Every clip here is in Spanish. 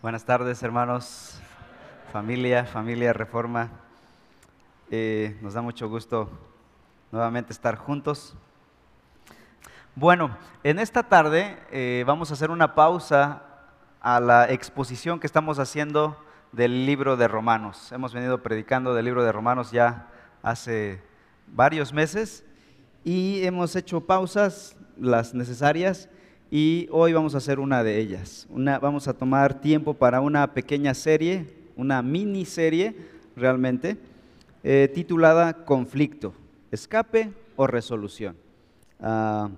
Buenas tardes, hermanos, familia, familia Reforma. Eh, nos da mucho gusto nuevamente estar juntos. Bueno, en esta tarde eh, vamos a hacer una pausa a la exposición que estamos haciendo del libro de Romanos. Hemos venido predicando del libro de Romanos ya hace varios meses y hemos hecho pausas, las necesarias, y hoy vamos a hacer una de ellas. Vamos a tomar tiempo para una pequeña serie, una miniserie realmente, eh, titulada Conflicto, escape o resolución. Ah,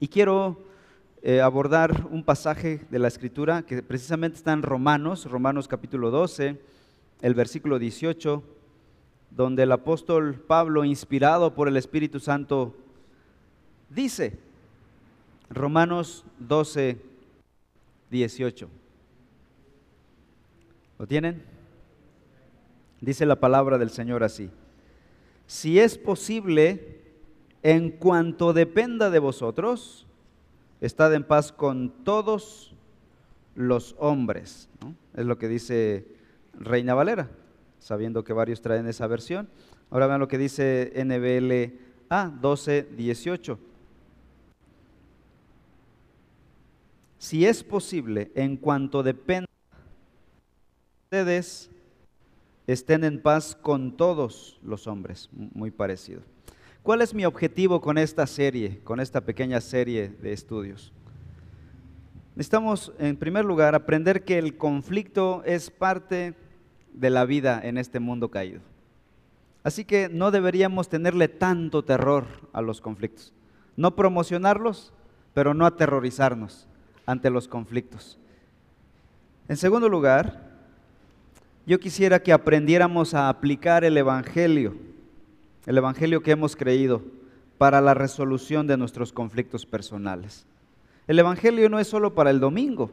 y quiero eh, abordar un pasaje de la escritura que precisamente está en Romanos, Romanos capítulo 12, el versículo 18, donde el apóstol Pablo, inspirado por el Espíritu Santo, dice, Romanos 12, 18. ¿Lo tienen? Dice la palabra del Señor así. Si es posible, en cuanto dependa de vosotros, estad en paz con todos los hombres. Es lo que dice Reina Valera, sabiendo que varios traen esa versión. Ahora vean lo que dice NBLA 12, 18. Si es posible, en cuanto dependa de ustedes, estén en paz con todos los hombres. Muy parecido. ¿Cuál es mi objetivo con esta serie, con esta pequeña serie de estudios? Necesitamos, en primer lugar, aprender que el conflicto es parte de la vida en este mundo caído. Así que no deberíamos tenerle tanto terror a los conflictos. No promocionarlos, pero no aterrorizarnos ante los conflictos. En segundo lugar, yo quisiera que aprendiéramos a aplicar el Evangelio, el Evangelio que hemos creído, para la resolución de nuestros conflictos personales. El Evangelio no es solo para el domingo,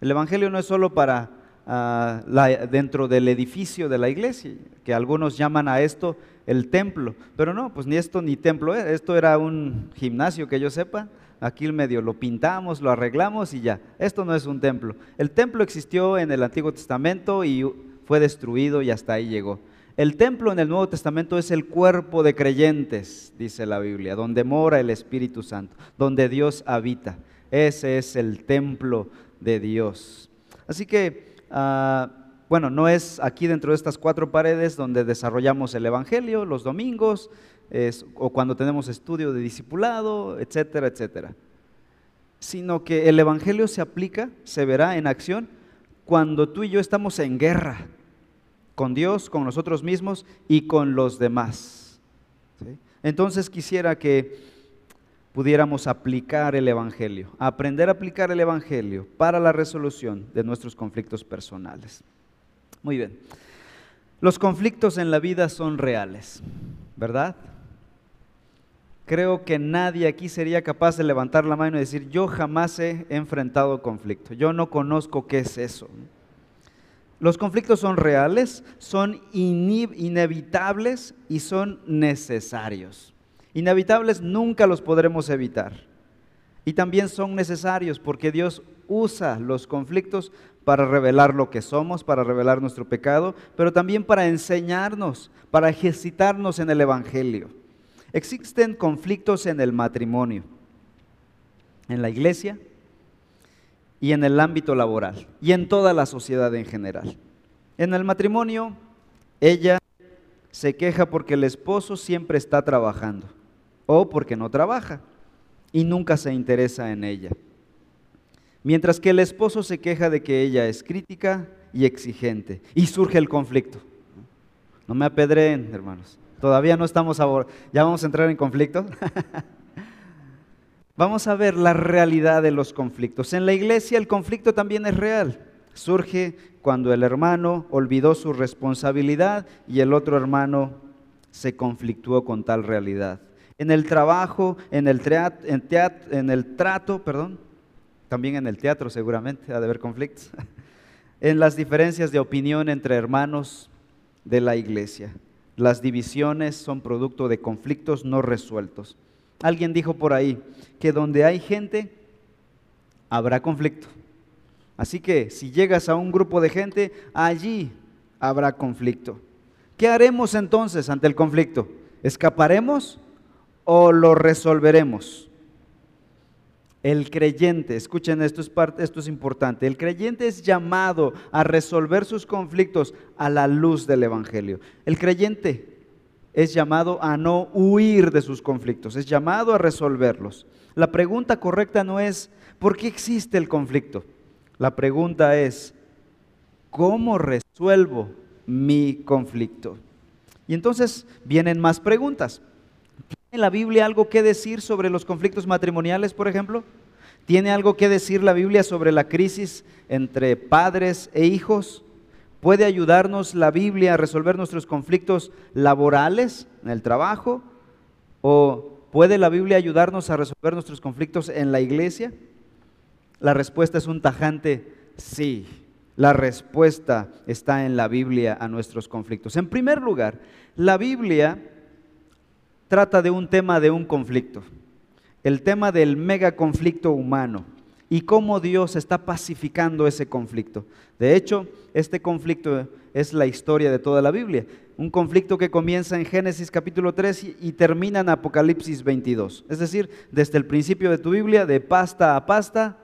el Evangelio no es solo para ah, dentro del edificio de la iglesia, que algunos llaman a esto el templo, pero no, pues ni esto ni templo, esto era un gimnasio que yo sepa, aquí el medio lo pintamos, lo arreglamos y ya. Esto no es un templo. El templo existió en el Antiguo Testamento y fue destruido y hasta ahí llegó. El templo en el Nuevo Testamento es el cuerpo de creyentes, dice la Biblia, donde mora el Espíritu Santo, donde Dios habita. Ese es el templo de Dios. Así que, ah, bueno, no es aquí dentro de estas cuatro paredes donde desarrollamos el Evangelio los domingos, o cuando tenemos estudio de discipulado, etcétera, etcétera. Sino que el Evangelio se aplica, se verá en acción cuando tú y yo estamos en guerra con Dios, con nosotros mismos y con los demás. Entonces quisiera que pudiéramos aplicar el Evangelio, aprender a aplicar el Evangelio para la resolución de nuestros conflictos personales. Muy bien. Los conflictos en la vida son reales, ¿verdad? Creo que nadie aquí sería capaz de levantar la mano y decir, yo jamás he enfrentado conflicto, yo no conozco qué es eso. Los conflictos son reales, son inevitables y son necesarios. Inevitables nunca los podremos evitar. Y también son necesarios porque Dios usa los conflictos para revelar lo que somos, para revelar nuestro pecado, pero también para enseñarnos, para ejercitarnos en el Evangelio. Existen conflictos en el matrimonio, en la iglesia y en el ámbito laboral y en toda la sociedad en general. En el matrimonio, ella se queja porque el esposo siempre está trabajando o porque no trabaja y nunca se interesa en ella. Mientras que el esposo se queja de que ella es crítica y exigente y surge el conflicto. No me apedreen, hermanos. Todavía no estamos a... ¿Ya vamos a entrar en conflicto? vamos a ver la realidad de los conflictos. En la iglesia el conflicto también es real. Surge cuando el hermano olvidó su responsabilidad y el otro hermano se conflictuó con tal realidad. En el trabajo, en el, en, en el trato, perdón, también en el teatro seguramente ha de haber conflictos, en las diferencias de opinión entre hermanos de la iglesia. Las divisiones son producto de conflictos no resueltos. Alguien dijo por ahí que donde hay gente, habrá conflicto. Así que si llegas a un grupo de gente, allí habrá conflicto. ¿Qué haremos entonces ante el conflicto? ¿Escaparemos o lo resolveremos? El creyente, escuchen esto es, parte, esto es importante, el creyente es llamado a resolver sus conflictos a la luz del Evangelio. El creyente es llamado a no huir de sus conflictos, es llamado a resolverlos. La pregunta correcta no es, ¿por qué existe el conflicto? La pregunta es, ¿cómo resuelvo mi conflicto? Y entonces vienen más preguntas. ¿Tiene la Biblia algo que decir sobre los conflictos matrimoniales, por ejemplo? ¿Tiene algo que decir la Biblia sobre la crisis entre padres e hijos? ¿Puede ayudarnos la Biblia a resolver nuestros conflictos laborales en el trabajo? ¿O puede la Biblia ayudarnos a resolver nuestros conflictos en la iglesia? La respuesta es un tajante sí. La respuesta está en la Biblia a nuestros conflictos. En primer lugar, la Biblia trata de un tema de un conflicto, el tema del mega conflicto humano y cómo Dios está pacificando ese conflicto. De hecho, este conflicto es la historia de toda la Biblia. Un conflicto que comienza en Génesis capítulo 3 y termina en Apocalipsis 22. Es decir, desde el principio de tu Biblia, de pasta a pasta,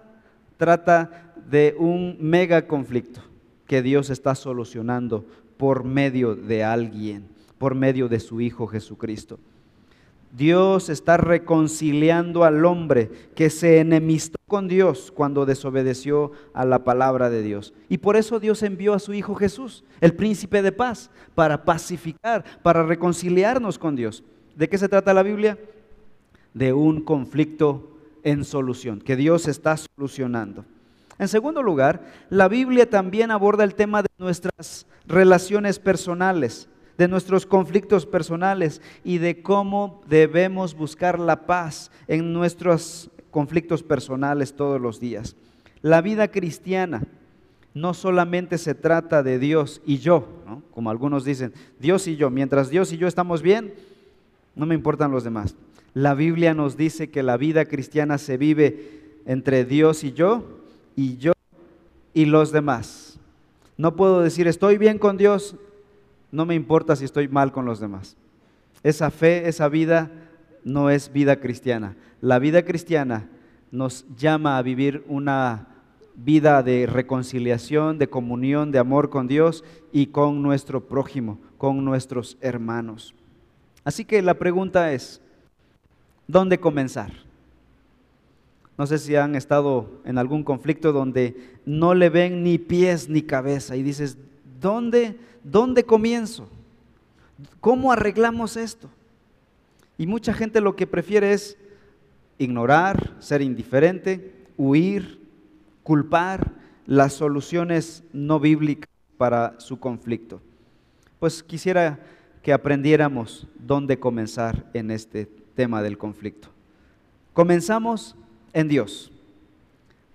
trata de un mega conflicto que Dios está solucionando por medio de alguien, por medio de su Hijo Jesucristo. Dios está reconciliando al hombre que se enemistó con Dios cuando desobedeció a la palabra de Dios. Y por eso Dios envió a su Hijo Jesús, el príncipe de paz, para pacificar, para reconciliarnos con Dios. ¿De qué se trata la Biblia? De un conflicto en solución, que Dios está solucionando. En segundo lugar, la Biblia también aborda el tema de nuestras relaciones personales de nuestros conflictos personales y de cómo debemos buscar la paz en nuestros conflictos personales todos los días. La vida cristiana no solamente se trata de Dios y yo, como algunos dicen, Dios y yo, mientras Dios y yo estamos bien, no me importan los demás. La Biblia nos dice que la vida cristiana se vive entre Dios y yo, y yo y los demás. No puedo decir estoy bien con Dios no me importa si estoy mal con los demás. Esa fe, esa vida no es vida cristiana. La vida cristiana nos llama a vivir una vida de reconciliación, de comunión, de amor con Dios y con nuestro prójimo, con nuestros hermanos. Así que la pregunta es, ¿dónde comenzar? No sé si han estado en algún conflicto donde no le ven ni pies ni cabeza y dices, ¿dónde ¿dónde comienzo? ¿Cómo arreglamos esto? Y mucha gente lo que prefiere es ignorar, ser indiferente, huir, culpar las soluciones no bíblicas para su conflicto. Pues quisiera que aprendiéramos dónde comenzar en este tema del conflicto. Comenzamos en Dios.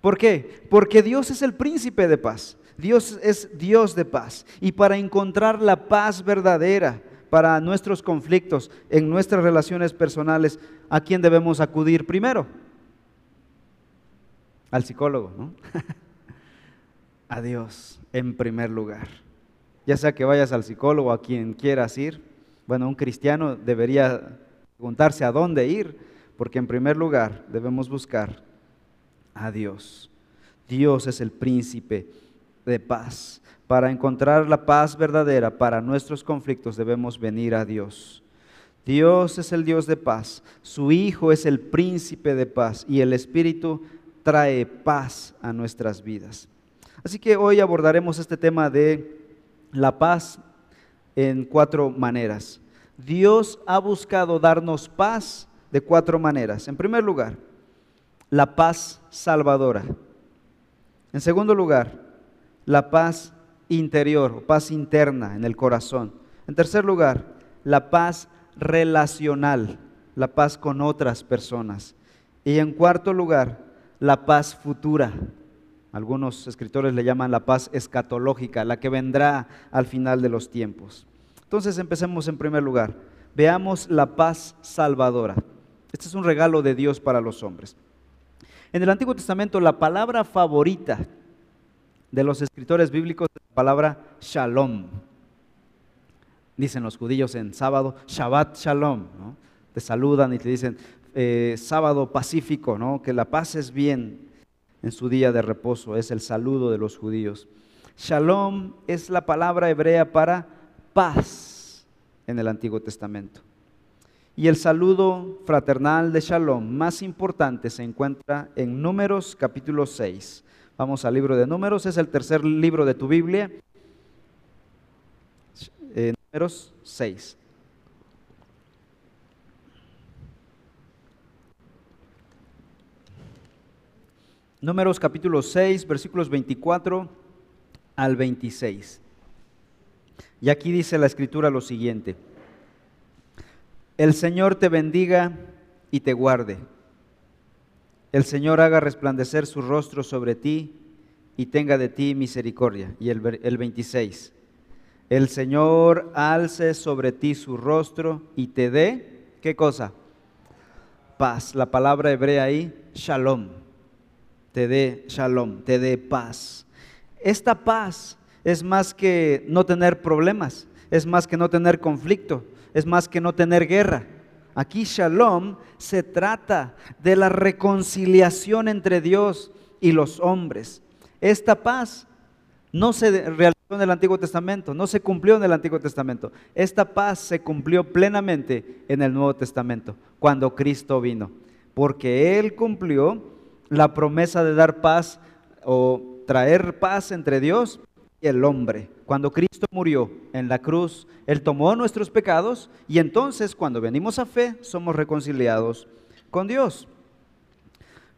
¿Por qué? Porque Dios es el príncipe de paz. Dios es Dios de paz. Y para encontrar la paz verdadera para nuestros conflictos, en nuestras relaciones personales, ¿a quién debemos acudir primero? Al psicólogo, ¿no? a Dios en primer lugar. Ya sea que vayas al psicólogo, a quien quieras ir, bueno, un cristiano debería preguntarse a dónde ir, porque en primer lugar debemos buscar a Dios. Dios es el príncipe de paz. Para encontrar la paz verdadera para nuestros conflictos debemos venir a Dios. Dios es el Dios de paz, su Hijo es el príncipe de paz y el Espíritu trae paz a nuestras vidas. Así que hoy abordaremos este tema de la paz en cuatro maneras. Dios ha buscado darnos paz de cuatro maneras. En primer lugar, la paz salvadora. En segundo lugar, la paz interior, paz interna en el corazón. En tercer lugar, la paz relacional, la paz con otras personas. Y en cuarto lugar, la paz futura. Algunos escritores le llaman la paz escatológica, la que vendrá al final de los tiempos. Entonces empecemos en primer lugar. Veamos la paz salvadora. Este es un regalo de Dios para los hombres. En el Antiguo Testamento la palabra favorita de los escritores bíblicos es la palabra shalom. Dicen los judíos en sábado, Shabbat Shalom. Te saludan y te dicen eh, sábado pacífico, ¿no? que la pases bien en su día de reposo. Es el saludo de los judíos. Shalom es la palabra hebrea para paz en el Antiguo Testamento. Y el saludo fraternal de Shalom más importante se encuentra en Números capítulo 6. Vamos al libro de Números, es el tercer libro de tu Biblia. Eh, números 6. Números capítulo 6, versículos 24 al 26. Y aquí dice la escritura lo siguiente. El Señor te bendiga y te guarde. El Señor haga resplandecer su rostro sobre ti y tenga de ti misericordia. Y el, el 26. El Señor alce sobre ti su rostro y te dé, ¿qué cosa? Paz. La palabra hebrea ahí, shalom. Te dé shalom, te dé paz. Esta paz es más que no tener problemas, es más que no tener conflicto, es más que no tener guerra. Aquí shalom se trata de la reconciliación entre Dios y los hombres. Esta paz no se realizó en el Antiguo Testamento, no se cumplió en el Antiguo Testamento. Esta paz se cumplió plenamente en el Nuevo Testamento, cuando Cristo vino, porque Él cumplió la promesa de dar paz o traer paz entre Dios y el hombre. Cuando Cristo murió en la cruz, Él tomó nuestros pecados y entonces cuando venimos a fe somos reconciliados con Dios.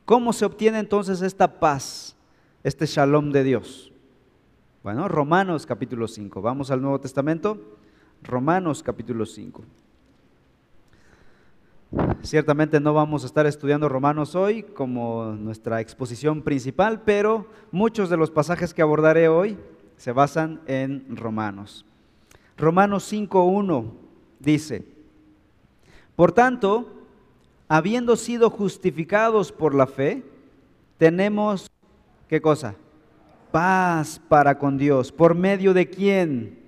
¿Cómo se obtiene entonces esta paz, este shalom de Dios? Bueno, Romanos capítulo 5. Vamos al Nuevo Testamento. Romanos capítulo 5. Ciertamente no vamos a estar estudiando Romanos hoy como nuestra exposición principal, pero muchos de los pasajes que abordaré hoy se basan en Romanos. Romanos 5.1 dice, por tanto, habiendo sido justificados por la fe, tenemos, ¿qué cosa? Paz para con Dios. ¿Por medio de quién?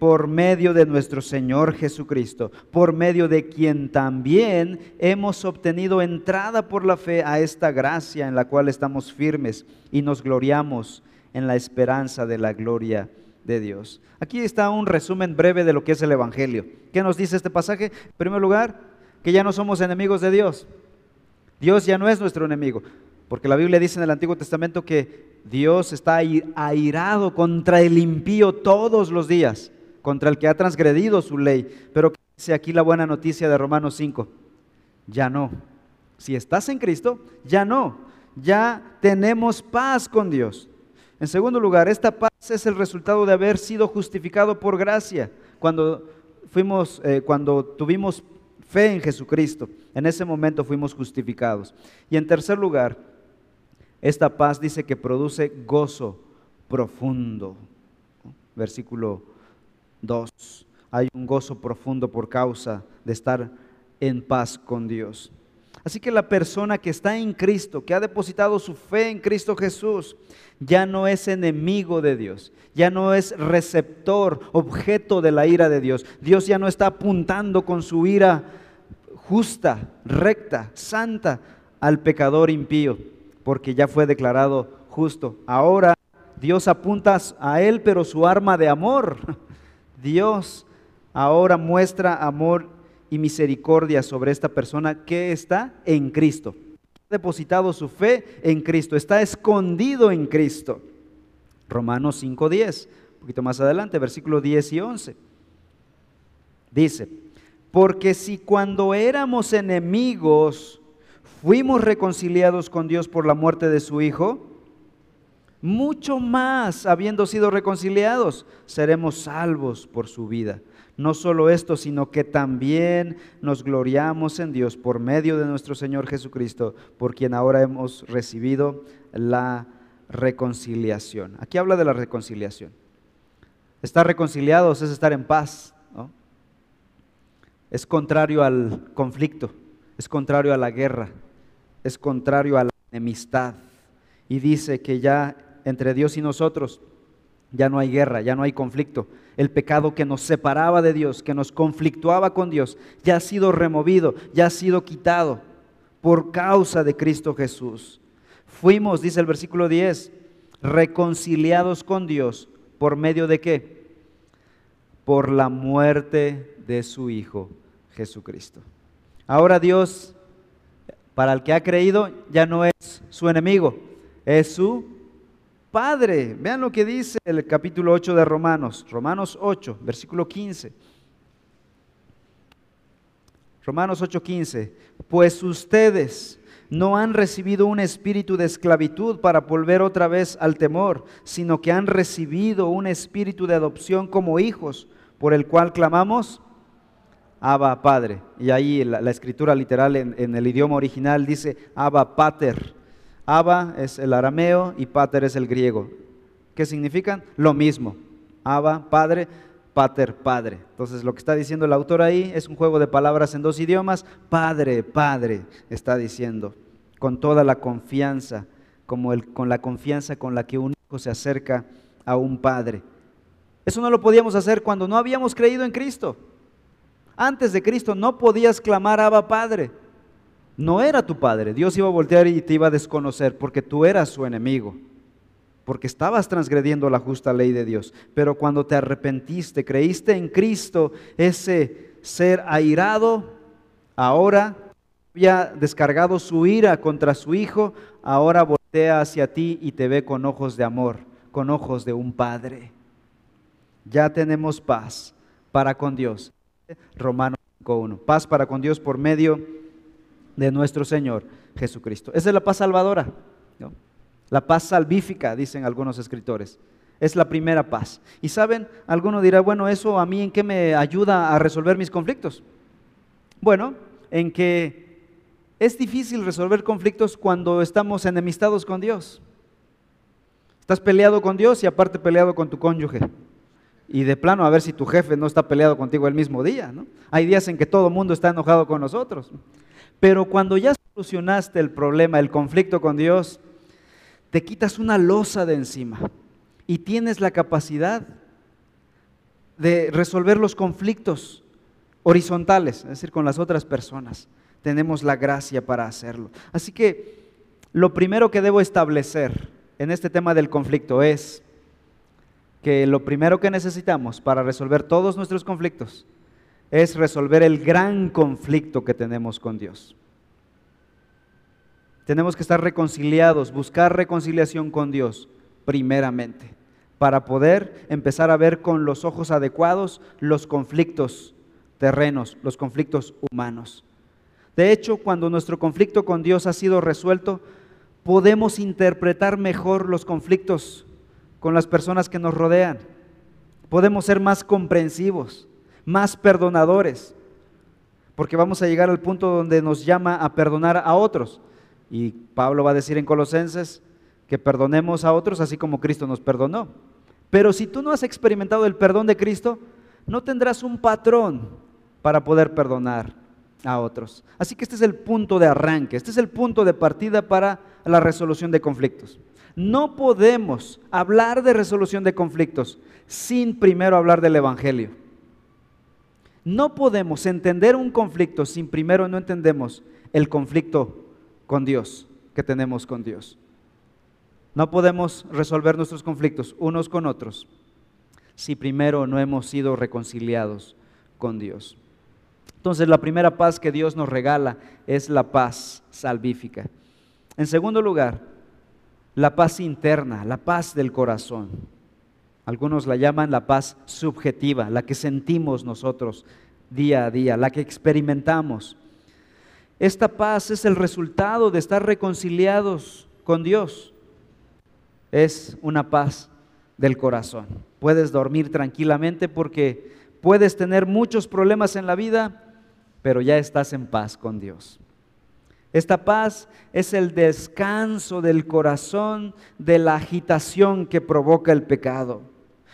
Por medio de nuestro Señor Jesucristo, por medio de quien también hemos obtenido entrada por la fe a esta gracia en la cual estamos firmes y nos gloriamos en la esperanza de la gloria de Dios. Aquí está un resumen breve de lo que es el Evangelio. ¿Qué nos dice este pasaje? En primer lugar, que ya no somos enemigos de Dios. Dios ya no es nuestro enemigo, porque la Biblia dice en el Antiguo Testamento que Dios está airado contra el impío todos los días, contra el que ha transgredido su ley. Pero dice aquí la buena noticia de Romanos 5? Ya no. Si estás en Cristo, ya no. Ya tenemos paz con Dios. En segundo lugar, esta paz es el resultado de haber sido justificado por gracia cuando fuimos, eh, cuando tuvimos fe en Jesucristo. En ese momento fuimos justificados. Y en tercer lugar, esta paz dice que produce gozo profundo. Versículo 2. Hay un gozo profundo por causa de estar en paz con Dios. Así que la persona que está en Cristo, que ha depositado su fe en Cristo Jesús, ya no es enemigo de Dios, ya no es receptor, objeto de la ira de Dios. Dios ya no está apuntando con su ira justa, recta, santa al pecador impío, porque ya fue declarado justo. Ahora Dios apunta a él, pero su arma de amor. Dios ahora muestra amor y misericordia sobre esta persona que está en Cristo. Ha depositado su fe en Cristo, está escondido en Cristo. Romanos 5.10, un poquito más adelante, versículo 10 y 11. Dice, porque si cuando éramos enemigos fuimos reconciliados con Dios por la muerte de su Hijo, mucho más, habiendo sido reconciliados, seremos salvos por su vida. No solo esto, sino que también nos gloriamos en Dios por medio de nuestro Señor Jesucristo, por quien ahora hemos recibido la reconciliación. Aquí habla de la reconciliación. Estar reconciliados es estar en paz. Es contrario al conflicto, es contrario a la guerra, es contrario a la enemistad. Y dice que ya entre Dios y nosotros. Ya no hay guerra, ya no hay conflicto. El pecado que nos separaba de Dios, que nos conflictuaba con Dios, ya ha sido removido, ya ha sido quitado por causa de Cristo Jesús. Fuimos, dice el versículo 10, reconciliados con Dios por medio de qué? Por la muerte de su Hijo Jesucristo. Ahora Dios, para el que ha creído, ya no es su enemigo, es su Padre. Vean lo que dice el capítulo 8 de Romanos, Romanos 8, versículo 15. Romanos 8:15, pues ustedes no han recibido un espíritu de esclavitud para volver otra vez al temor, sino que han recibido un espíritu de adopción como hijos, por el cual clamamos, Abba Padre. Y ahí la, escritura literal en, en, el idioma original dice Abba Pater. Abba es el arameo y Pater es el griego. ¿Qué significan? Lo mismo. Abba, Padre, Pater, Padre. Entonces lo que está diciendo el autor ahí es un juego de palabras en dos idiomas. Padre, Padre, está diciendo con toda la confianza, como el, con la confianza con la que un hijo se acerca a un padre. Eso no lo podíamos hacer cuando no habíamos creído en Cristo. Antes de Cristo no podías clamar Abba Padre. No era tu padre. Dios iba a voltear y te iba a desconocer porque tú eras su enemigo. Porque estabas transgrediendo la justa ley de Dios. Pero cuando te arrepentiste, creíste en Cristo, ese ser airado, ahora había descargado su ira contra su hijo, ahora voltea hacia ti y te ve con ojos de amor, con ojos de un padre. Ya tenemos paz para con Dios. Romanos 5.1. Paz para con Dios por medio de nuestro Señor Jesucristo. Esa es la paz salvadora. La paz salvífica, dicen algunos escritores. Es la primera paz. Y saben, alguno dirá, bueno, ¿eso a mí en qué me ayuda a resolver mis conflictos? Bueno, en que es difícil resolver conflictos cuando estamos enemistados con Dios. Estás peleado con Dios y aparte peleado con tu cónyuge. Y de plano a ver si tu jefe no está peleado contigo el mismo día. ¿no? Hay días en que todo el mundo está enojado con nosotros. Pero cuando ya solucionaste el problema, el conflicto con Dios, te quitas una losa de encima y tienes la capacidad de resolver los conflictos horizontales, es decir, con las otras personas tenemos la gracia para hacerlo. Así que lo primero que debo establecer en este tema del conflicto es que lo primero que necesitamos para resolver todos nuestros conflictos es resolver el gran conflicto que tenemos con Dios. Tenemos que estar reconciliados, buscar reconciliación con Dios primeramente, para poder empezar a ver con los ojos adecuados los conflictos terrenos, los conflictos humanos. De hecho, cuando nuestro conflicto con Dios ha sido resuelto, podemos interpretar mejor los conflictos con las personas que nos rodean. Podemos ser más comprensivos, más perdonadores, porque vamos a llegar al punto donde nos llama a perdonar a otros. Y Pablo va a decir en Colosenses que perdonemos a otros así como Cristo nos perdonó. Pero si tú no has experimentado el perdón de Cristo, no tendrás un patrón para poder perdonar a otros. Así que este es el punto de arranque, este es el punto de partida para la resolución de conflictos. No podemos hablar de resolución de conflictos sin primero hablar del Evangelio. No podemos entender un conflicto sin primero no entendemos el conflicto con Dios que tenemos con Dios. No podemos resolver nuestros conflictos unos con otros si primero no hemos sido reconciliados con Dios. Entonces la primera paz que Dios nos regala es la paz salvífica. En segundo lugar, la paz interna, la paz del corazón. Algunos la llaman la paz subjetiva, la que sentimos nosotros día a día, la que experimentamos. Esta paz es el resultado de estar reconciliados con Dios. Es una paz del corazón. Puedes dormir tranquilamente porque puedes tener muchos problemas en la vida, pero ya estás en paz con Dios. Esta paz es el descanso del corazón de la agitación que provoca el pecado.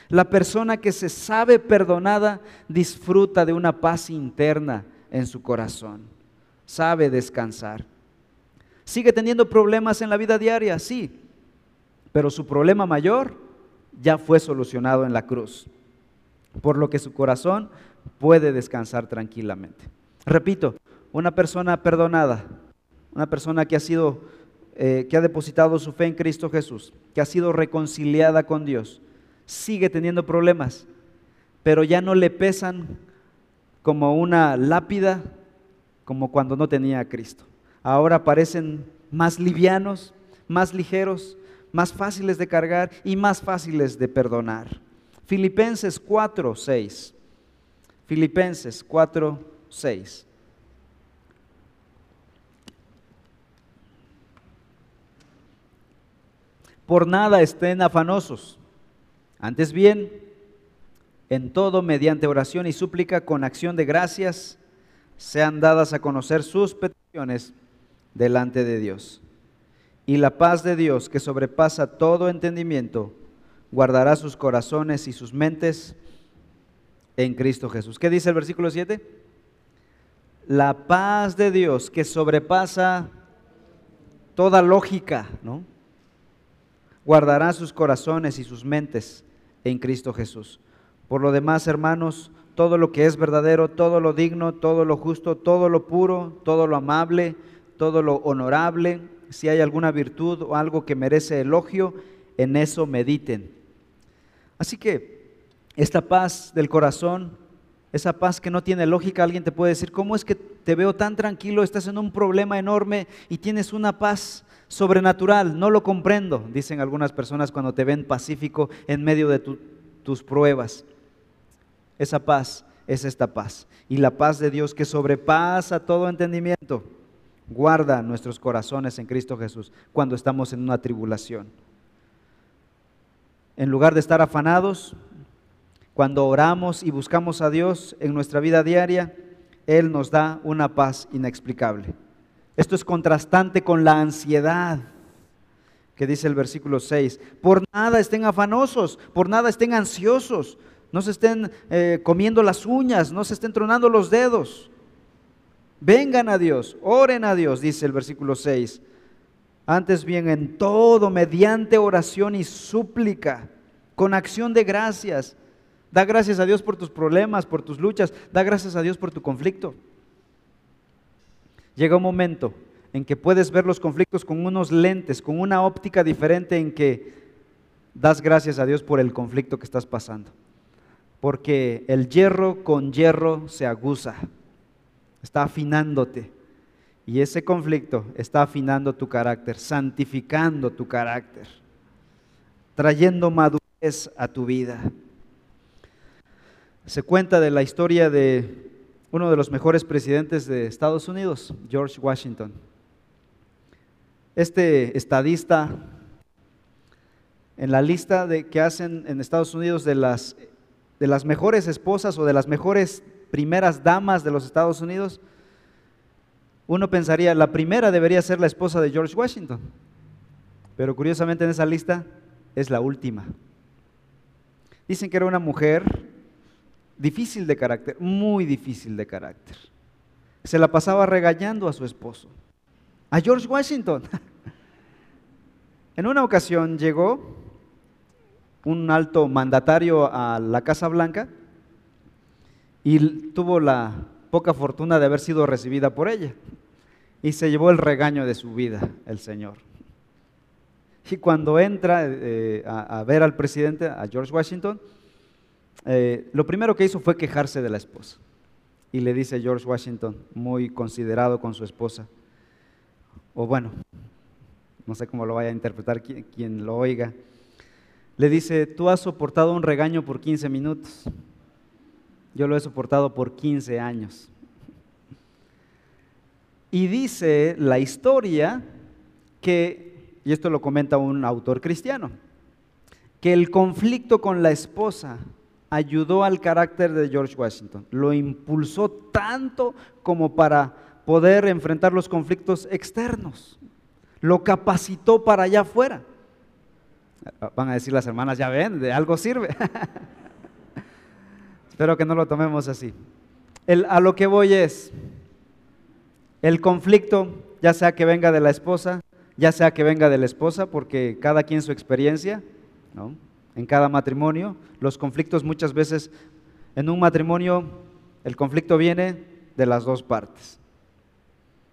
La persona que se sabe perdonada disfruta de una paz interna en su corazón. Sabe descansar. ¿Sigue teniendo problemas en la vida diaria? Sí. pero su problema mayor ya fue solucionado en la cruz, por lo que su corazón puede descansar tranquilamente. Repito, una persona perdonada, una persona que ha sido, eh, que ha depositado su fe en Cristo Jesús, que ha sido reconciliada con Dios, sigue teniendo problemas, pero ya no le pesan como una lápida, como cuando no tenía a Cristo. Ahora parecen más livianos, más ligeros, más fáciles de cargar y más fáciles de perdonar. Filipenses 4, 6. Filipenses 4, 6. Por nada estén afanosos. Antes bien, en todo, mediante oración y súplica, con acción de gracias, sean dadas a conocer sus peticiones delante de Dios. Y la paz de Dios, que sobrepasa todo entendimiento, guardará sus corazones y sus mentes en Cristo Jesús. ¿Qué dice el versículo 7? La paz de Dios, que sobrepasa toda lógica, ¿no? Guardará sus corazones y sus mentes en Cristo Jesús. Por lo demás, hermanos, todo lo que es verdadero, todo lo digno, todo lo justo, todo lo puro, todo lo amable, todo lo honorable, si hay alguna virtud o algo que merece elogio, en eso mediten. Así que esta paz del corazón, esa paz que no tiene lógica, alguien te puede decir, ¿cómo es que te veo tan tranquilo? Estás en un problema enorme y tienes una paz sobrenatural. No lo comprendo, dicen algunas personas cuando te ven pacífico en medio de tus pruebas. Esa paz es esta paz. Y la paz de Dios que sobrepasa todo entendimiento, guarda nuestros corazones en Cristo Jesús cuando estamos en una tribulación. En lugar de estar afanados, cuando oramos y buscamos a Dios en nuestra vida diaria, Él nos da una paz inexplicable. Esto es contrastante con la ansiedad que dice el versículo 6. Por nada estén afanosos, por nada estén ansiosos, no se estén eh, comiendo las uñas, no se estén tronando los dedos. Vengan a Dios, oren a Dios, dice el versículo 6. Antes bien, en todo, mediante oración y súplica, con acción de gracias. Da gracias a Dios por tus problemas, por tus luchas. Da gracias a Dios por tu conflicto. Llega un momento en que puedes ver los conflictos con unos lentes, con una óptica diferente en que das gracias a Dios por el conflicto que estás pasando porque el hierro con hierro se aguza, está afinándote. Y ese conflicto está afinando tu carácter, santificando tu carácter, trayendo madurez a tu vida. Se cuenta de la historia de uno de los mejores presidentes de Estados Unidos, George Washington. Este estadista, en la lista de, que hacen en Estados Unidos de las de las mejores esposas o de las mejores primeras damas de los Estados Unidos, uno pensaría, la primera debería ser la esposa de George Washington. Pero curiosamente en esa lista es la última. Dicen que era una mujer difícil de carácter, muy difícil de carácter. Se la pasaba regañando a su esposo, a George Washington. en una ocasión llegó un alto mandatario a la Casa Blanca y tuvo la poca fortuna de haber sido recibida por ella. Y se llevó el regaño de su vida el Señor. Y cuando entra eh, a, ver al presidente, a George Washington, eh, lo primero que hizo fue quejarse de la esposa. Y le dice George Washington, muy considerado con su esposa, o bueno, no sé cómo lo vaya a interpretar quien lo oiga, le dice, tú has soportado un regaño por 15 minutos. Yo lo he soportado por 15 años. Y dice la historia que, y esto lo comenta un autor cristiano, que el conflicto con la esposa ayudó al carácter de George Washington, lo impulsó tanto como para poder enfrentar los conflictos externos, lo capacitó para allá afuera. Van a decir las hermanas, ya ven, de algo sirve. Espero que no lo tomemos así. a lo que voy es, el conflicto, ya sea que venga de la esposa, ya sea que venga de la esposa, porque cada quien su experiencia, ¿no? En cada matrimonio, los conflictos muchas veces, en un matrimonio, el conflicto viene de las dos partes.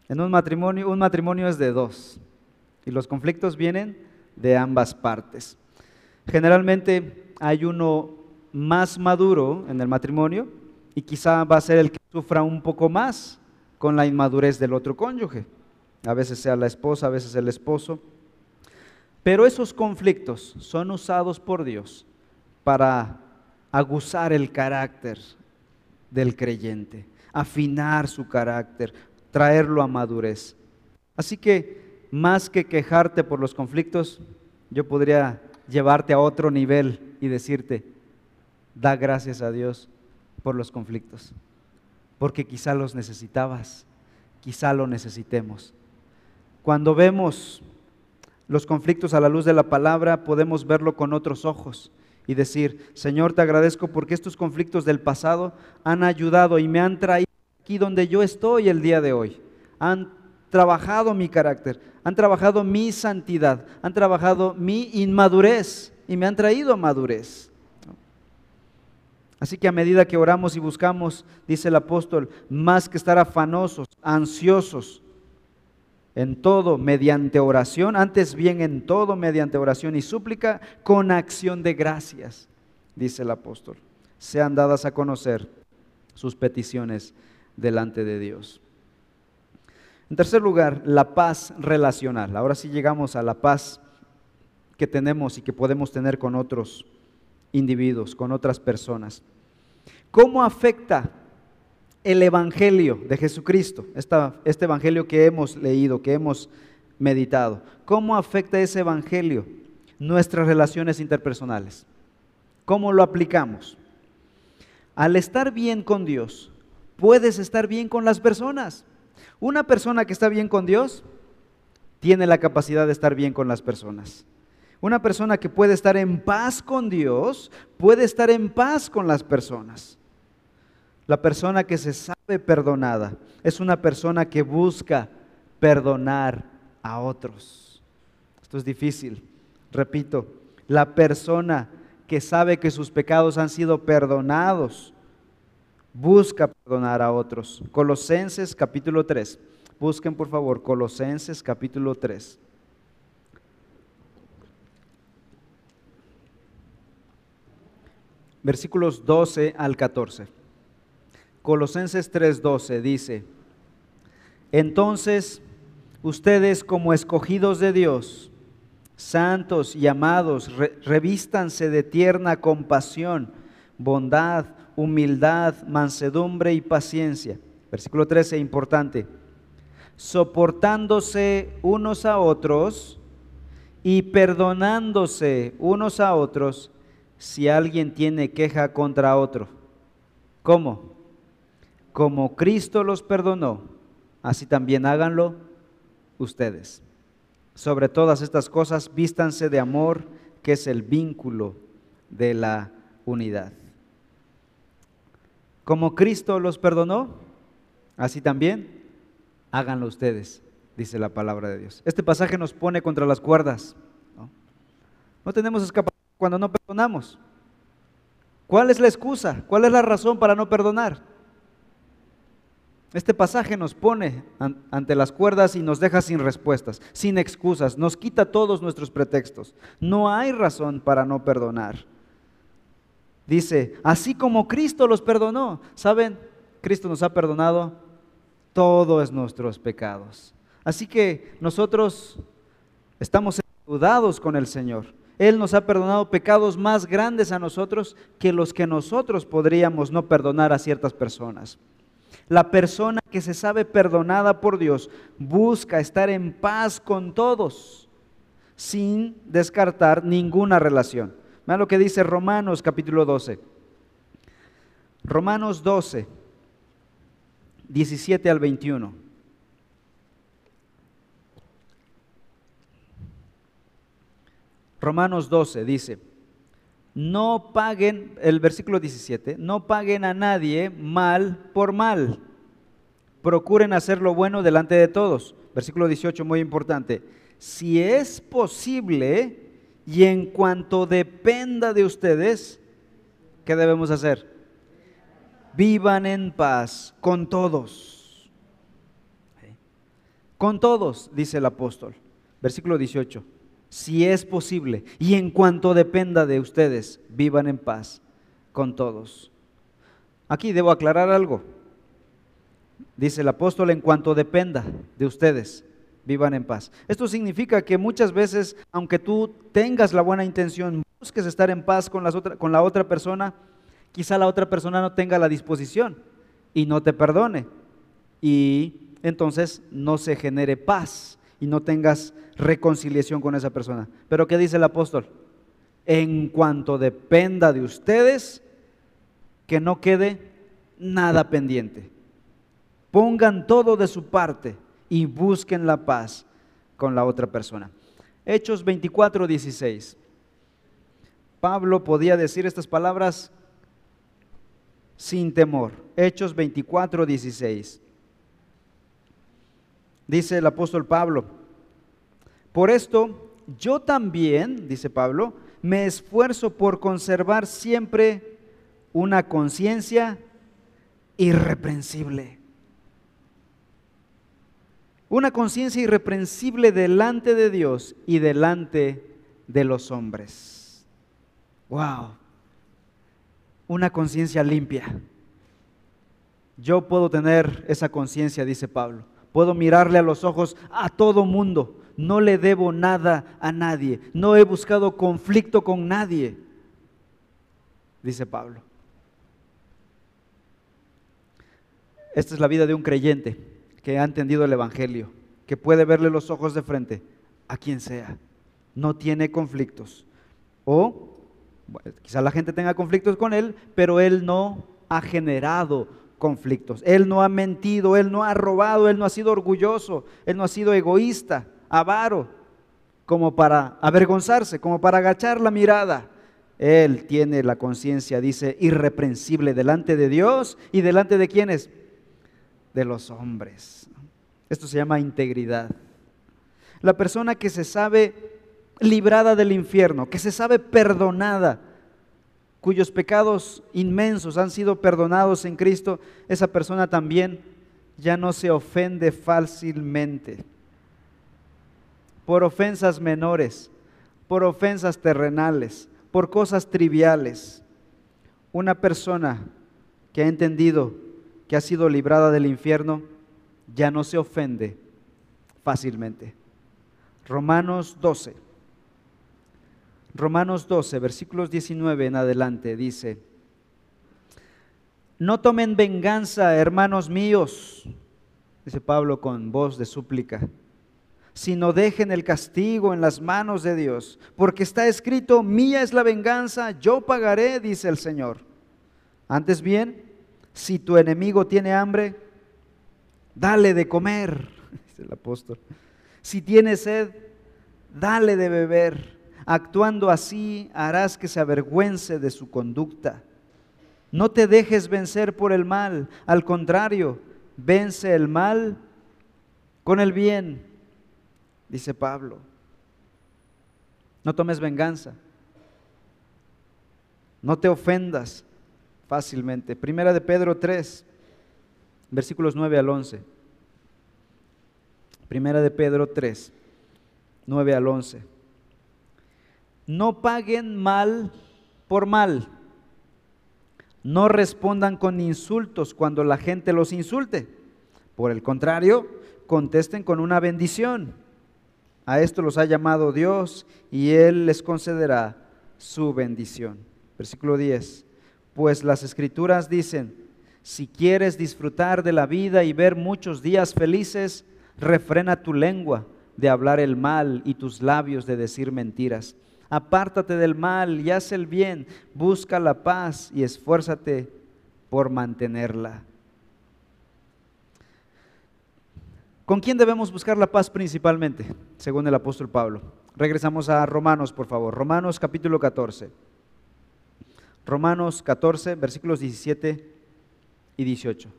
En un matrimonio, un matrimonio es de dos, y los conflictos vienen de ambas partes. Generalmente hay uno más maduro en el matrimonio y quizá va a ser el que sufra un poco más con la inmadurez del otro cónyuge. A veces sea la esposa, a veces el esposo. Pero esos conflictos son usados por Dios para aguzar el carácter del creyente, afinar su carácter, traerlo a madurez. Así que más que quejarte por los conflictos, yo podría llevarte a otro nivel y decirte, da gracias a Dios por los conflictos, porque quizá los necesitabas, quizá lo necesitemos. Cuando vemos los conflictos a la luz de la palabra, podemos verlo con otros ojos y decir, Señor, te agradezco porque estos conflictos del pasado han ayudado y me han traído aquí donde yo estoy el día de hoy. Han trabajado mi carácter, han trabajado mi santidad, han trabajado mi inmadurez y me han traído madurez. Así que a medida que oramos y buscamos, dice el apóstol, más que estar afanosos, ansiosos, en todo mediante oración, antes bien en todo mediante oración y súplica, con acción de gracias, dice el apóstol, sean dadas a conocer sus peticiones delante de Dios. En tercer lugar, la paz relacional. Ahora sí llegamos a la paz que tenemos y que podemos tener con otros individuos, con otras personas. ¿Cómo afecta el Evangelio de Jesucristo, este Evangelio que hemos leído, que hemos meditado? ¿Cómo afecta ese Evangelio nuestras relaciones interpersonales? ¿Cómo lo aplicamos? Al estar bien con Dios, puedes estar bien con las personas. Una persona que está bien con Dios tiene la capacidad de estar bien con las personas. Una persona que puede estar en paz con Dios puede estar en paz con las personas. La persona que se sabe perdonada es una persona que busca perdonar a otros. Esto es difícil. Repito, la persona que sabe que sus pecados han sido perdonados busca perdonar a otros. Colosenses capítulo 3. Busquen por favor Colosenses capítulo 3. Versículos 12 al 14. Colosenses 3:12 dice, entonces ustedes como escogidos de Dios, santos y amados, revístanse de tierna compasión, bondad, humildad, mansedumbre y paciencia. Versículo 13, importante. Soportándose unos a otros y perdonándose unos a otros si alguien tiene queja contra otro. ¿Cómo? Como Cristo los perdonó, así también háganlo ustedes. Sobre todas estas cosas, vístanse de amor, que es el vínculo de la unidad. Como Cristo los perdonó, así también háganlo ustedes, dice la palabra de Dios. Este pasaje nos pone contra las cuerdas. No, tenemos escapatoria cuando no perdonamos. ¿Cuál es la excusa? ¿Cuál es la razón para no perdonar? Este pasaje nos pone ante las cuerdas y nos deja sin respuestas, sin excusas, nos quita todos nuestros pretextos. No hay razón para no perdonar. Dice, así como Cristo los perdonó. ¿Saben? Cristo nos ha perdonado todos nuestros pecados. Así que nosotros estamos endeudados con el Señor. Él nos ha perdonado pecados más grandes a nosotros que los que nosotros podríamos no perdonar a ciertas personas. La persona que se sabe perdonada por Dios busca estar en paz con todos sin descartar ninguna relación. Vean lo que dice Romanos capítulo 12. Romanos 12, 17 al 21. Romanos 12 dice, no paguen, el versículo 17, no paguen a nadie mal por mal. Procuren hacer lo bueno delante de todos. Versículo 18, muy importante. si es posible y en cuanto dependa de ustedes, ¿qué debemos hacer? Vivan en paz con todos. Con todos, dice el apóstol. Versículo 18. Si es posible y en cuanto dependa de ustedes, vivan en paz con todos. Aquí debo aclarar algo. Dice el apóstol, en cuanto dependa de ustedes, vivan en paz. Esto significa que muchas veces, aunque tú tengas la buena intención, busques estar en paz con, las con la otra persona, quizá la otra persona no tenga la disposición y no te perdone. Y entonces no se genere paz y no tengas reconciliación con esa persona. Pero ¿qué dice el apóstol? En cuanto dependa de ustedes, que no quede nada pendiente. Pongan todo de su parte y busquen la paz con la otra persona. Hechos 24, 16. Pablo podía decir estas palabras sin temor. Hechos 24, 16. Dice el apóstol Pablo, por esto yo también, dice Pablo, me esfuerzo por conservar siempre una conciencia irreprensible. Una conciencia irreprensible delante de Dios y delante de los hombres. Wow. Una conciencia limpia. Yo puedo tener esa conciencia, dice Pablo. Puedo mirarle a los ojos a todo mundo. No le debo nada a nadie. No he buscado conflicto con nadie, dice Pablo. Esta es la vida de un creyente que ha entendido el Evangelio, que puede verle los ojos de frente a quien sea. No tiene conflictos. O quizá la gente tenga conflictos con él, pero él no ha generado Él no ha mentido, él no ha robado, él no ha sido orgulloso, él no ha sido egoísta, avaro, como para avergonzarse, como para agachar la mirada. Él tiene la conciencia, dice, irreprensible delante de Dios y delante de quienes? de los hombres. Esto se llama integridad. La persona que se sabe librada del infierno, que se sabe perdonada, cuyos pecados inmensos han sido perdonados en Cristo, esa persona también ya no se ofende fácilmente por ofensas menores, por ofensas terrenales, por cosas triviales. Una persona que ha entendido que ha sido librada del infierno ya no se ofende fácilmente. Romanos 12. Romanos 12, versículos 19 en adelante dice, no tomen venganza, hermanos míos, dice Pablo con voz de súplica, sino dejen el castigo en las manos de Dios, porque está escrito, mía es la venganza, yo pagaré, dice el Señor. Antes bien, si tu enemigo tiene hambre, dale de comer, dice el apóstol. Si tiene sed, dale de beber. Actuando así harás que se avergüence de su conducta. No te dejes vencer por el mal, al contrario, vence el mal con el bien, dice Pablo. No tomes venganza. No te ofendas fácilmente. Primera de Pedro 3, versículos 9 al 11. Primera de Pedro 3, 9 al 11. No paguen mal por mal. No respondan con insultos cuando la gente los insulte. Por el contrario, contesten con una bendición. A esto los ha llamado Dios y Él les concederá su bendición. Versículo 10 pues las escrituras dicen, si quieres disfrutar de la vida y ver muchos días felices, refrena tu lengua de hablar el mal y tus labios de decir mentiras. Apártate del mal y haz el bien, busca la paz y esfuérzate por mantenerla. ¿Con quién debemos buscar la paz principalmente? Según el apóstol Pablo. Regresamos a Romanos, por favor. Romanos capítulo 14. Romanos 14, versículos 17 y 18.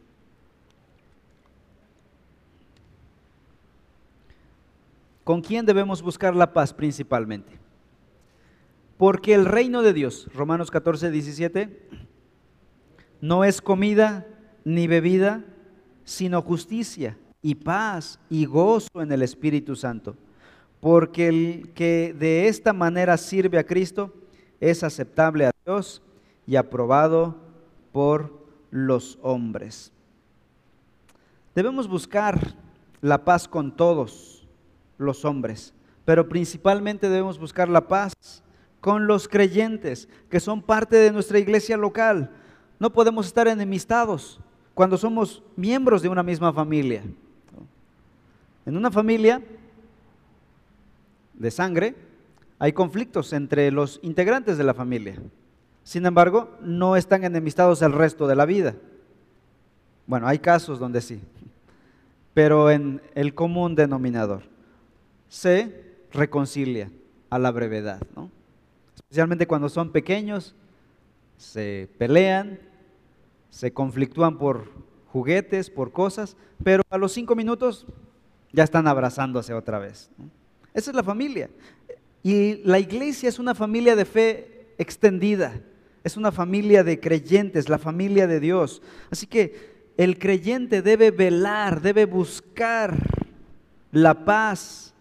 ¿Con quién debemos buscar la paz principalmente? Porque el reino de Dios, Romanos 14, 17, no es comida ni bebida, sino justicia y paz y gozo en el Espíritu Santo. Porque el que de esta manera sirve a Cristo es aceptable a Dios y aprobado por los hombres. Debemos buscar la paz con todos los hombres, pero principalmente debemos buscar la paz con los creyentes que son parte de nuestra iglesia local. No podemos estar enemistados cuando somos miembros de una misma familia. En una familia de sangre hay conflictos entre los integrantes de la familia. Sin embargo, no están enemistados el resto de la vida. Bueno, hay casos donde sí, pero en el común denominador se reconcilia a la brevedad, ¿no? Especialmente cuando son pequeños, se pelean, se conflictúan por juguetes, por cosas, pero a los cinco minutos ya están abrazándose otra vez. Esa es la familia. Y la iglesia es una familia de fe extendida, es una familia de creyentes, la familia de Dios. Así que el creyente debe velar, debe buscar la paz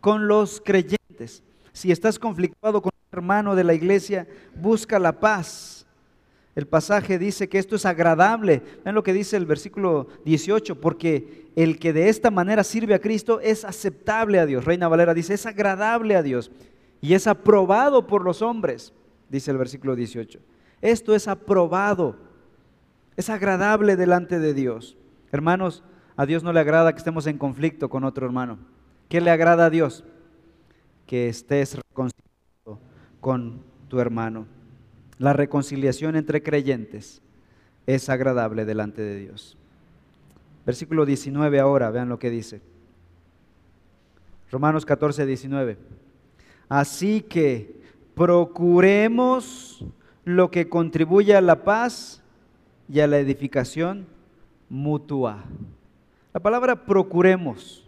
con los creyentes. Si estás conflictuado con hermano de la iglesia, busca la paz. El pasaje dice que esto es agradable. Vean lo que dice el versículo 18, porque el que de esta manera sirve a Cristo es aceptable a Dios. Reina Valera dice, es agradable a Dios y es aprobado por los hombres, dice el versículo 18. Esto es aprobado, es agradable delante de Dios. Hermanos, a Dios no le agrada que estemos en conflicto con otro hermano. ¿Qué le agrada a Dios? Que estés reconciliado con tu hermano. La reconciliación entre creyentes es agradable delante de Dios. Versículo 19 ahora, vean lo que dice. Romanos 14, 19. Así que procuremos lo que contribuye a la paz y a la edificación mutua. La palabra procuremos,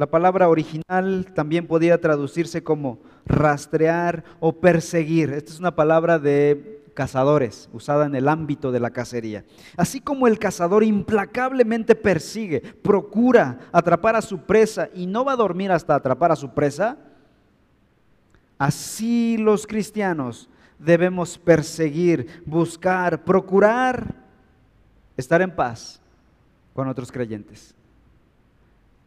la palabra original también podía traducirse como rastrear o perseguir. Esta es una palabra de cazadores, usada en el ámbito de la cacería. Así como el cazador implacablemente persigue, procura atrapar a su presa y no va a dormir hasta atrapar a su presa, así los cristianos debemos perseguir, buscar, procurar estar en paz con otros creyentes.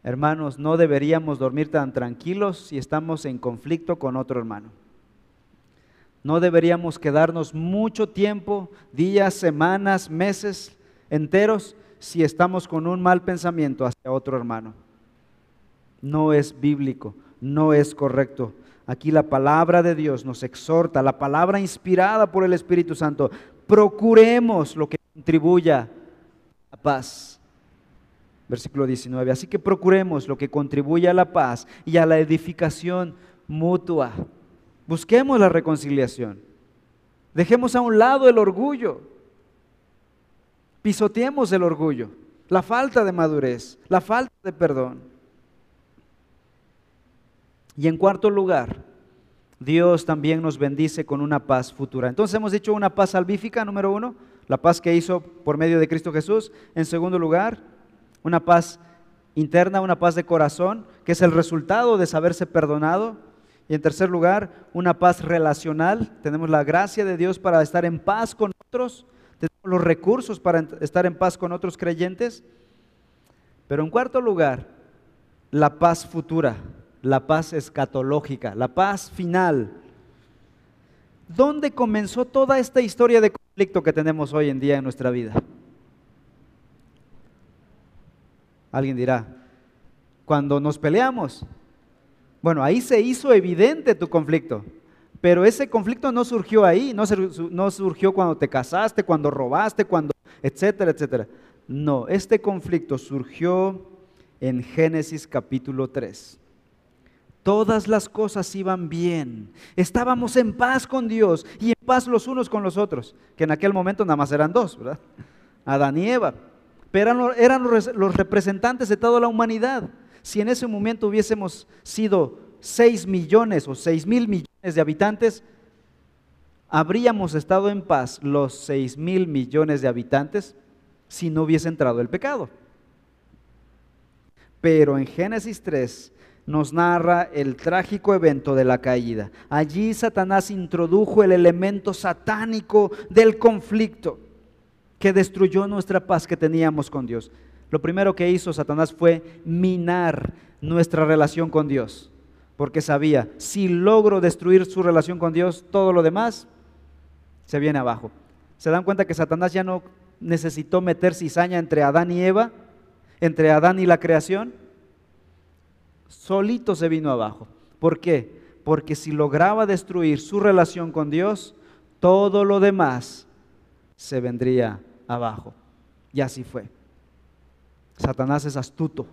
Hermanos, no deberíamos dormir tan tranquilos si estamos en conflicto con otro hermano. No deberíamos quedarnos mucho tiempo, días, semanas, meses enteros, si estamos con un mal pensamiento hacia otro hermano. No es bíblico, no es correcto. Aquí la palabra de Dios nos exhorta, la palabra inspirada por el Espíritu Santo. Procuremos lo que contribuya a paz. Versículo 19. Así que procuremos lo que contribuya a la paz y a la edificación mutua. Busquemos la reconciliación. Dejemos a un lado el orgullo. Pisoteemos el orgullo, la falta de madurez, la falta de perdón. Y en cuarto lugar, Dios también nos bendice con una paz futura. Entonces hemos dicho una paz salvífica, número uno, la paz que hizo por medio de Cristo Jesús. En segundo lugar, una paz interna, una paz de corazón, que es el resultado de saberse perdonado. Y en tercer lugar, una paz relacional. Tenemos la gracia de Dios para estar en paz con otros. Tenemos los recursos para estar en paz con otros creyentes. Pero en cuarto lugar, la paz futura, la paz escatológica, la paz final. ¿Dónde comenzó toda esta historia de conflicto que tenemos hoy en día en nuestra vida? Alguien dirá, cuando nos peleamos, bueno, ahí se hizo evidente tu conflicto. Pero ese conflicto no surgió ahí, no, surgió cuando te casaste, cuando robaste, cuando, etcétera, etcétera. No, este conflicto surgió en Génesis capítulo 3. Todas las cosas iban bien. Estábamos en paz con Dios y en paz los unos con los otros, que en aquel momento nada más eran dos, ¿verdad? Adán y Eva. Pero eran, los representantes de toda la humanidad Si en ese momento hubiésemos sido 6 millones o 6 mil millones de habitantes, habríamos estado en paz los 6 mil millones de habitantes si no hubiese entrado el pecado. Pero en Génesis 3 nos narra el trágico evento de la caída. Allí Satanás introdujo el elemento satánico del conflicto que destruyó nuestra paz que teníamos con Dios. Lo primero que hizo Satanás fue minar nuestra relación con Dios, porque sabía, si logro destruir su relación con Dios, todo lo demás se viene abajo. ¿Se dan cuenta que Satanás ya no necesitó meter cizaña entre Adán y Eva? entre Adán y la creación, solito se vino abajo. ¿Por qué? Porque si lograba destruir su relación con Dios, todo lo demás se vendría abajo. Y así fue. Satanás es astuto.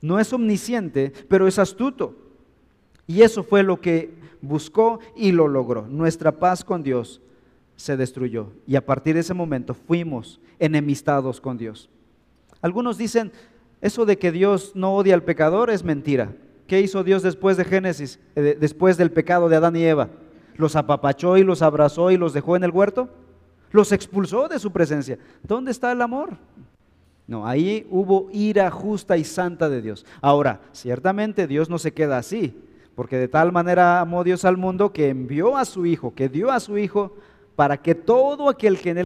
No es omnisciente, pero es astuto. Y eso fue lo que buscó y lo logró. Nuestra paz con Dios se destruyó. Y a partir de ese momento fuimos enemistados con Dios. Algunos dicen, eso de que Dios no odia al pecador es mentira. ¿Qué hizo Dios después de Génesis, eh, después del pecado de Adán y Eva? ¿Los apapachó y los abrazó y los dejó en el huerto? ¿Los expulsó de su presencia? ¿Dónde está el amor? No, ahí hubo ira justa y santa de Dios. Ahora, ciertamente Dios no se queda así, porque de tal manera amó Dios al mundo que envió a su Hijo, que dio a su Hijo para que todo aquel que en él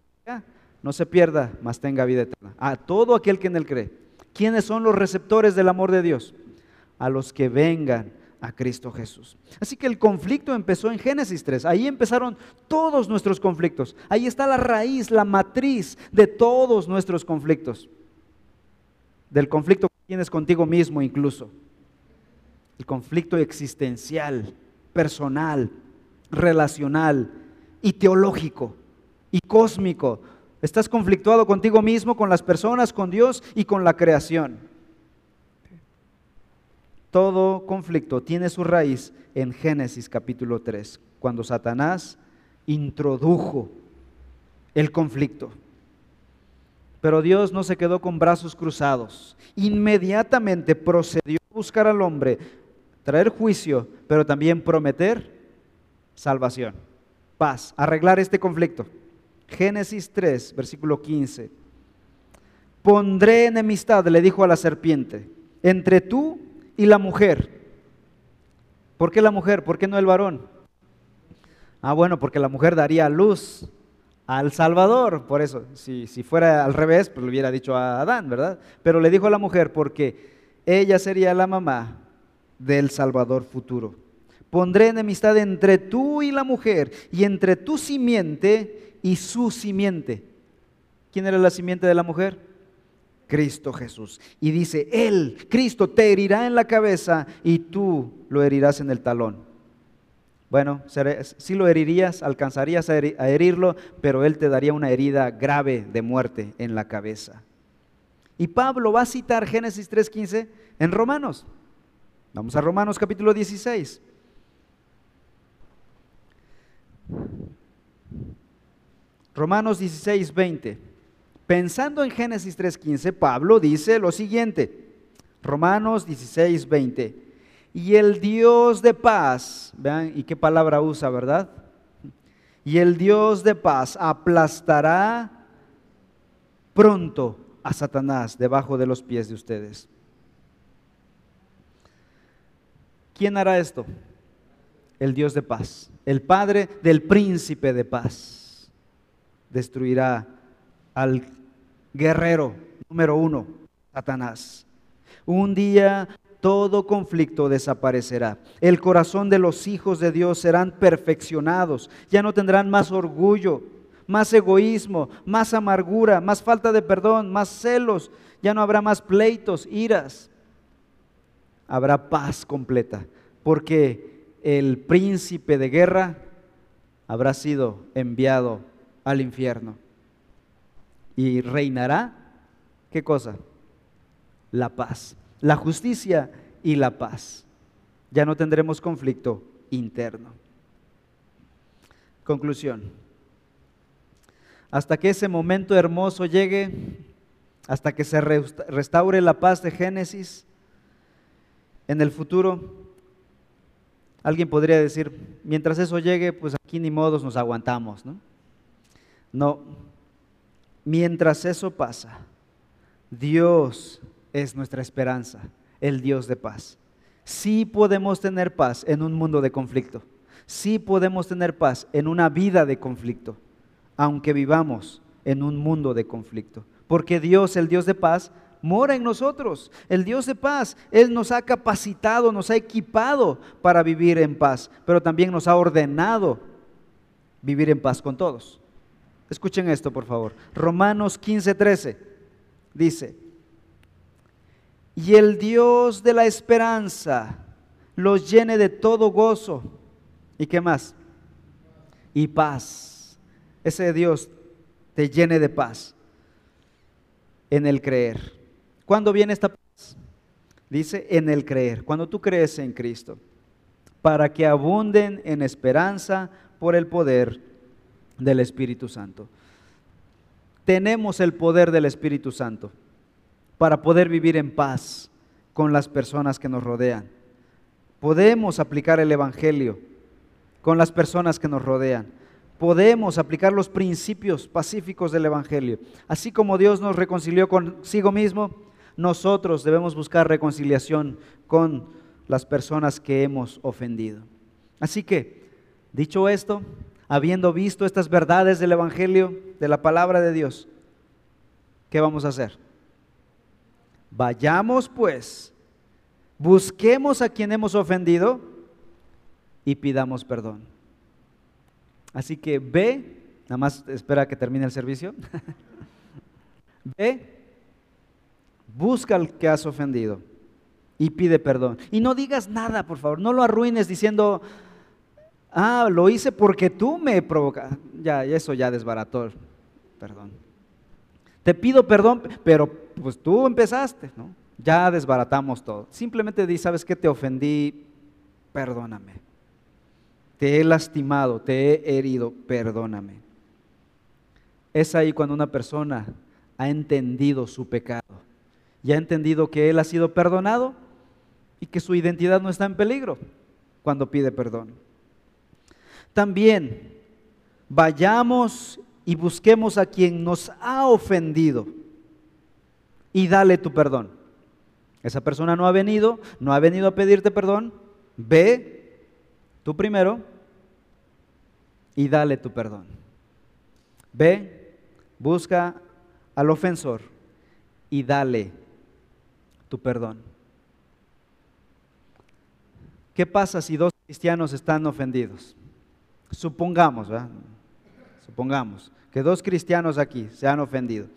no se pierda, mas tenga vida eterna. A todo aquel que en él cree. ¿Quiénes son los receptores del amor de Dios? A los que vengan a Cristo Jesús. Así que el conflicto empezó en Génesis 3. Ahí empezaron todos nuestros conflictos. Ahí está la raíz, la matriz de todos nuestros conflictos. Del conflicto que tienes contigo mismo incluso. El conflicto existencial, personal, relacional y teológico y cósmico Estás conflictuado contigo mismo, con las personas, con Dios y con la creación. Todo conflicto tiene su raíz en Génesis capítulo 3, cuando Satanás introdujo el conflicto. Pero Dios no se quedó con brazos cruzados. Inmediatamente procedió a buscar al hombre, traer juicio, pero también prometer salvación, paz, arreglar este conflicto. Génesis 3, versículo 15. Pondré enemistad, le dijo a la serpiente, entre tú y la mujer. ¿Por qué la mujer? ¿Por qué no el varón? Ah, bueno, porque la mujer daría luz al Salvador. Por eso, si, si fuera al revés, pues le hubiera dicho a Adán, ¿verdad? Pero le dijo a la mujer porque ella sería la mamá del Salvador futuro. Pondré enemistad entre tú y la mujer y entre tu simiente y su simiente. ¿Quién era la simiente de la mujer? Cristo Jesús. Y dice, Él, Cristo, te herirá en la cabeza y tú lo herirás en el talón. Bueno, si lo herirías, alcanzarías a herirlo, pero Él te daría una herida grave de muerte en la cabeza. Y Pablo va a citar Génesis 3.15 en Romanos. Vamos a Romanos capítulo 16. Romanos 16, 20. Pensando en Génesis 3.15, Pablo dice lo siguiente. Romanos 16, 20. Y el Dios de paz, vean, ¿y qué palabra usa, verdad? Y el Dios de paz aplastará pronto a Satanás debajo de los pies de ustedes. ¿Quién hará esto? El Dios de paz, el Padre del príncipe de paz destruirá al guerrero número uno, Satanás. Un día todo conflicto desaparecerá. El corazón de los hijos de Dios serán perfeccionados. Ya no tendrán más orgullo, más egoísmo, más amargura, más falta de perdón, más celos. Ya no habrá más pleitos, iras. Habrá paz completa, porque el príncipe de guerra habrá sido enviado al infierno. Y reinará, ¿qué cosa? La paz, la justicia y la paz. Ya no tendremos conflicto interno. Conclusión. Hasta que ese momento hermoso llegue, hasta que se restaure la paz de Génesis, en el futuro, alguien podría decir, mientras eso llegue, pues aquí ni modos nos aguantamos, ¿no? No, mientras eso pasa, Dios es nuestra esperanza, el Dios de paz. Sí podemos tener paz en un mundo de conflicto. Sí podemos tener paz en una vida de conflicto, aunque vivamos en un mundo de conflicto. Porque Dios, el Dios de paz, mora en nosotros. El Dios de paz, Él nos ha capacitado, nos ha equipado para vivir en paz, pero también nos ha ordenado vivir en paz con todos. Escuchen esto, por favor. Romanos 15:13 dice, y el Dios de la esperanza los llene de todo gozo. ¿Y qué más? Y paz. Ese Dios te llene de paz en el creer. ¿Cuándo viene esta paz? Dice en el creer, cuando tú crees en Cristo, para que abunden en esperanza por el poder del Espíritu Santo. Tenemos el poder del Espíritu Santo para poder vivir en paz con las personas que nos rodean. Podemos aplicar el Evangelio con las personas que nos rodean. Podemos aplicar los principios pacíficos del Evangelio. Así como Dios nos reconcilió consigo mismo, nosotros debemos buscar reconciliación con las personas que hemos ofendido. Así que, dicho esto, habiendo visto estas verdades del Evangelio, de la palabra de Dios, ¿qué vamos a hacer? Vayamos pues, busquemos a quien hemos ofendido y pidamos perdón. Así que ve, nada más espera que termine el servicio, ve, busca al que has ofendido y pide perdón. Y no digas nada, por favor, no lo arruines diciendo, ah, lo hice porque tú me provocas. Ya, eso ya desbarató, perdón. Te pido perdón, pero pues tú empezaste, ¿no? Ya desbaratamos todo. Simplemente di, ¿sabes qué? Te ofendí, perdóname. Te he lastimado, te he herido, perdóname. Es ahí cuando una persona ha entendido su pecado y ha entendido que él ha sido perdonado y que su identidad no está en peligro cuando pide perdón. También vayamos y busquemos a quien nos ha ofendido y dale tu perdón. Esa persona no ha venido, no ha venido a pedirte perdón. Ve tú primero y dale tu perdón. Ve, busca al ofensor y dale tu perdón. ¿Qué pasa si dos cristianos están ofendidos? Supongamos. Supongamos que dos cristianos aquí se han ofendido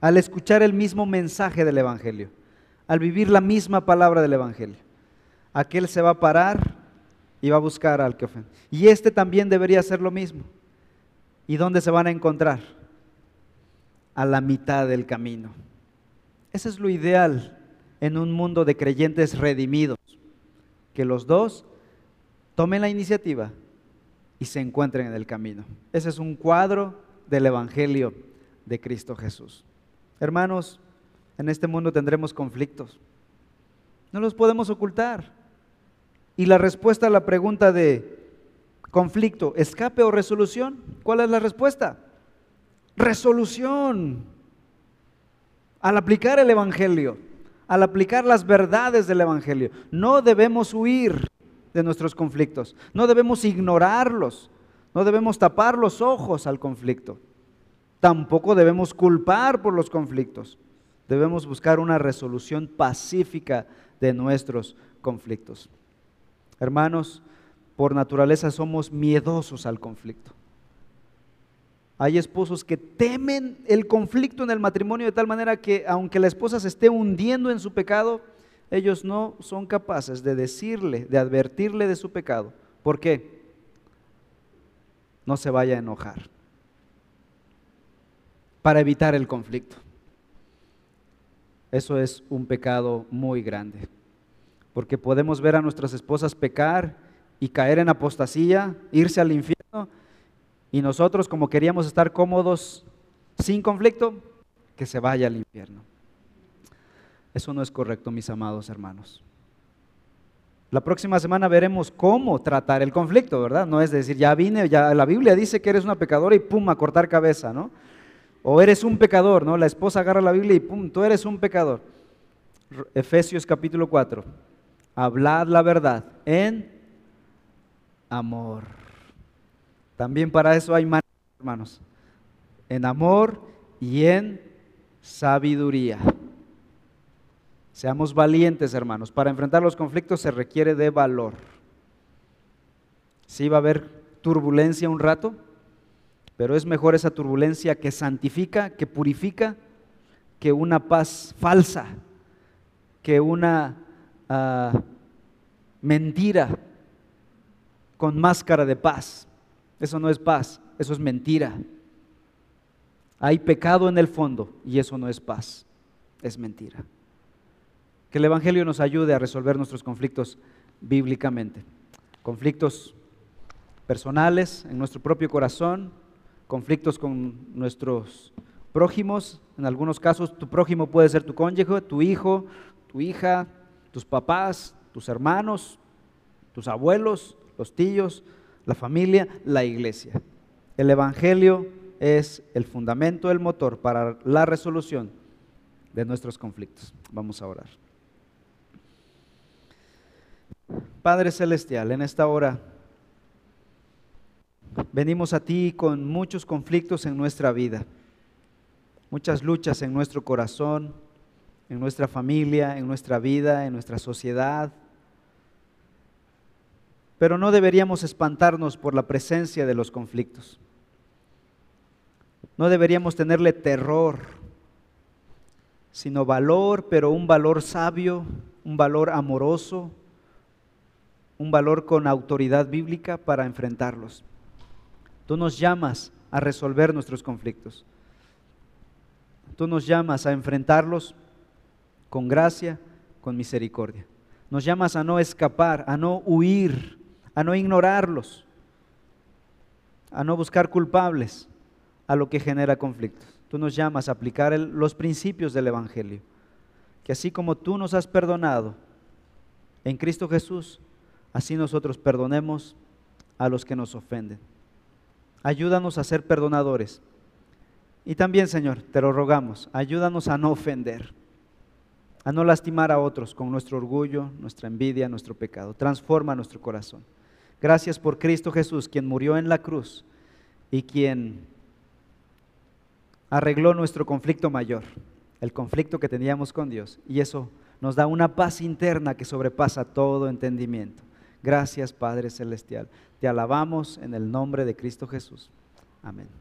al escuchar el mismo mensaje del Evangelio, al vivir la misma palabra del Evangelio. Aquel se va a parar y va a buscar al que ofende. Y este también debería hacer lo mismo. ¿Y dónde se van a encontrar? A la mitad del camino. Ese es lo ideal en un mundo de creyentes redimidos, que los dos tomen la iniciativa y se encuentren en el camino. Ese es un cuadro del Evangelio de Cristo Jesús. Hermanos, en este mundo tendremos conflictos. No los podemos ocultar. Y la respuesta a la pregunta de conflicto, escape o resolución, ¿cuál es la respuesta? Resolución. Al aplicar el Evangelio, al aplicar las verdades del Evangelio, no debemos huir de nuestros conflictos, no debemos ignorarlos, no debemos tapar los ojos al conflicto. Tampoco debemos culpar por los conflictos. Debemos buscar una resolución pacífica de nuestros conflictos. Hermanos, por naturaleza somos miedosos al conflicto. Hay esposos que temen el conflicto en el matrimonio de tal manera que aunque la esposa se esté hundiendo en su pecado, ellos no son capaces de decirle, de advertirle de su pecado. ¿Por qué? No se vaya a enojar para evitar el conflicto. Eso es un pecado muy grande, porque podemos ver a nuestras esposas pecar y caer en apostasía, irse al infierno, y nosotros como queríamos estar cómodos sin conflicto, que se vaya al infierno. Eso no es correcto, mis amados hermanos. La próxima semana veremos cómo tratar el conflicto, ¿verdad? No es decir, ya vine, ya la Biblia dice que eres una pecadora y pum, a cortar cabeza, ¿no? O eres un pecador, ¿no? La esposa agarra la Biblia y pum, tú eres un pecador. Efesios capítulo 4. Hablad la verdad en amor. También para eso hay manos, hermanos. En amor y en sabiduría. Seamos valientes, hermanos. Para enfrentar los conflictos se requiere de valor. Sí va a haber turbulencia un rato, pero es mejor esa turbulencia que santifica, que purifica, que una paz falsa, que una ah, mentira con máscara de paz. Eso no es paz, eso es mentira. Hay pecado en el fondo y eso no es paz, es mentira. Que el Evangelio nos ayude a resolver nuestros conflictos bíblicamente. Conflictos personales en nuestro propio corazón, conflictos con nuestros prójimos. En algunos casos tu prójimo puede ser tu cónyuge, tu hijo, tu hija, tus papás, tus hermanos, tus abuelos, los tíos, la familia, la iglesia. El Evangelio es el fundamento, el motor para la resolución de nuestros conflictos. Vamos a orar. Padre Celestial, en esta hora venimos a ti con muchos conflictos en nuestra vida, muchas luchas en nuestro corazón, en nuestra familia, en nuestra vida, en nuestra sociedad. Pero no deberíamos espantarnos por la presencia de los conflictos. No deberíamos tenerle terror, sino valor, pero un valor sabio, un valor amoroso, un valor con autoridad bíblica para enfrentarlos. Tú nos llamas a resolver nuestros conflictos. Tú nos llamas a enfrentarlos con gracia, con misericordia. Nos llamas a no escapar, a no huir, a no ignorarlos, a no buscar culpables a lo que genera conflictos. Tú nos llamas a aplicar los principios del Evangelio. Que así como tú nos has perdonado en Cristo Jesús, así nosotros perdonemos a los que nos ofenden. Ayúdanos a ser perdonadores. Y también, Señor, te lo rogamos, ayúdanos a no ofender, a no lastimar a otros con nuestro orgullo, nuestra envidia, nuestro pecado. Transforma nuestro corazón. Gracias por Cristo Jesús, quien murió en la cruz y quien arregló nuestro conflicto mayor, el conflicto que teníamos con Dios. Y eso nos da una paz interna que sobrepasa todo entendimiento. Gracias Padre Celestial. Te alabamos en el nombre de Cristo Jesús. Amén.